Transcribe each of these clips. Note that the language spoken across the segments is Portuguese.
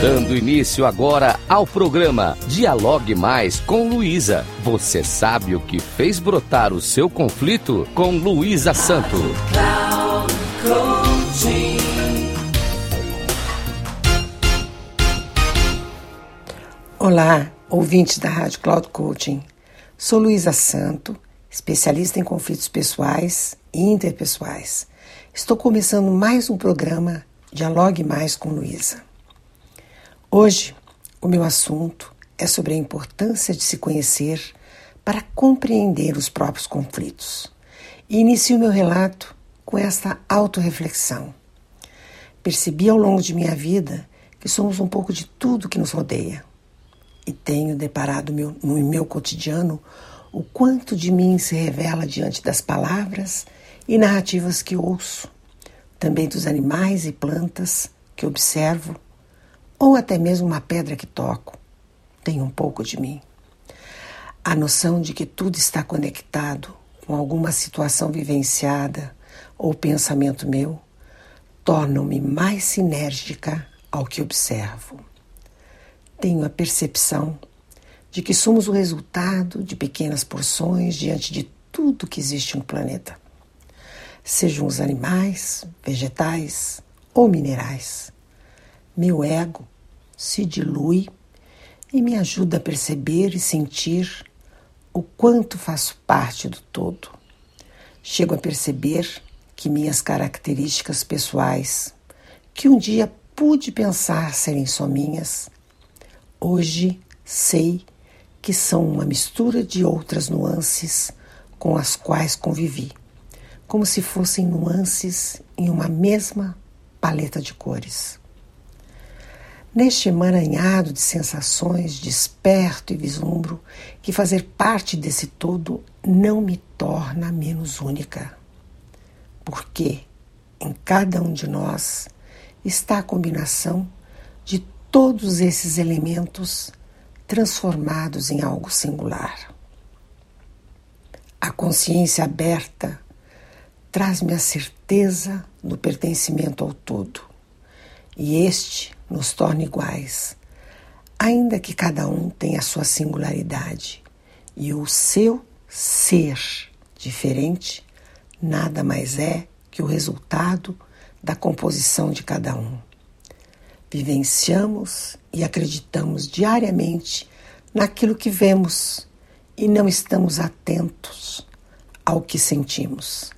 Dando início agora ao programa Dialogue Mais com Luísa. Você sabe o que fez brotar o seu conflito com Luísa Santo. Olá, ouvintes da Rádio Cloud Coaching. Sou Luísa Santo, especialista em conflitos pessoais e interpessoais. Estou começando mais um programa Dialogue Mais com Luísa. Hoje, o meu assunto é sobre a importância de se conhecer para compreender os próprios conflitos. E inicio meu relato com esta autorreflexão. Percebi ao longo de minha vida que somos um pouco de tudo que nos rodeia. E tenho deparado meu, no meu cotidiano o quanto de mim se revela diante das palavras e narrativas que ouço, também dos animais e plantas que observo ou até mesmo uma pedra que toco, tem um pouco de mim. A noção de que tudo está conectado com alguma situação vivenciada ou pensamento meu tornam-me mais sinérgica ao que observo. Tenho a percepção de que somos o resultado de pequenas porções diante de tudo que existe no planeta. Sejam os animais, vegetais ou minerais. Meu ego se dilui e me ajuda a perceber e sentir o quanto faço parte do todo. Chego a perceber que minhas características pessoais, que um dia pude pensar serem só minhas, hoje sei que são uma mistura de outras nuances com as quais convivi, como se fossem nuances em uma mesma paleta de cores. Neste emaranhado de sensações, desperto e vislumbro que fazer parte desse todo não me torna menos única. Porque em cada um de nós está a combinação de todos esses elementos transformados em algo singular. A consciência aberta traz-me a certeza do pertencimento ao todo, e este nos torna iguais, ainda que cada um tenha a sua singularidade e o seu ser diferente nada mais é que o resultado da composição de cada um. Vivenciamos e acreditamos diariamente naquilo que vemos e não estamos atentos ao que sentimos.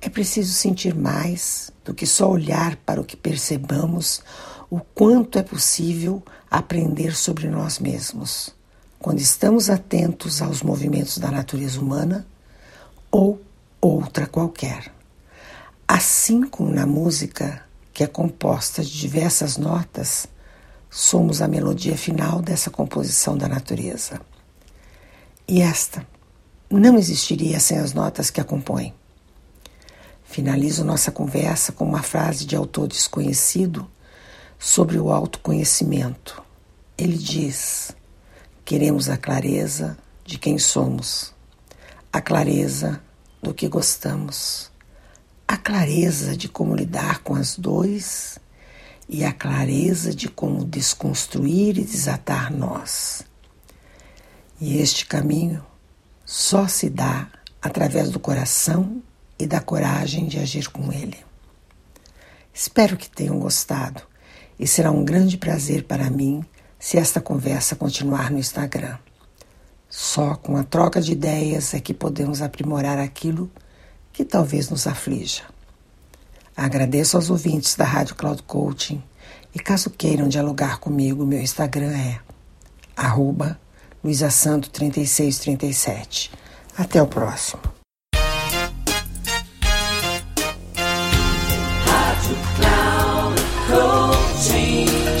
É preciso sentir mais do que só olhar para o que percebamos o quanto é possível aprender sobre nós mesmos quando estamos atentos aos movimentos da natureza humana ou outra qualquer. Assim como na música, que é composta de diversas notas, somos a melodia final dessa composição da natureza. E esta não existiria sem as notas que a compõem. Finalizo nossa conversa com uma frase de autor desconhecido sobre o autoconhecimento. Ele diz: queremos a clareza de quem somos, a clareza do que gostamos, a clareza de como lidar com as dores e a clareza de como desconstruir e desatar nós. E este caminho só se dá através do coração e da coragem de agir com ele. Espero que tenham gostado e será um grande prazer para mim se esta conversa continuar no Instagram. Só com a troca de ideias é que podemos aprimorar aquilo que talvez nos aflija. Agradeço aos ouvintes da Rádio Cloud Coaching e caso queiram dialogar comigo, meu Instagram é arroba luisasanto3637. Até o próximo.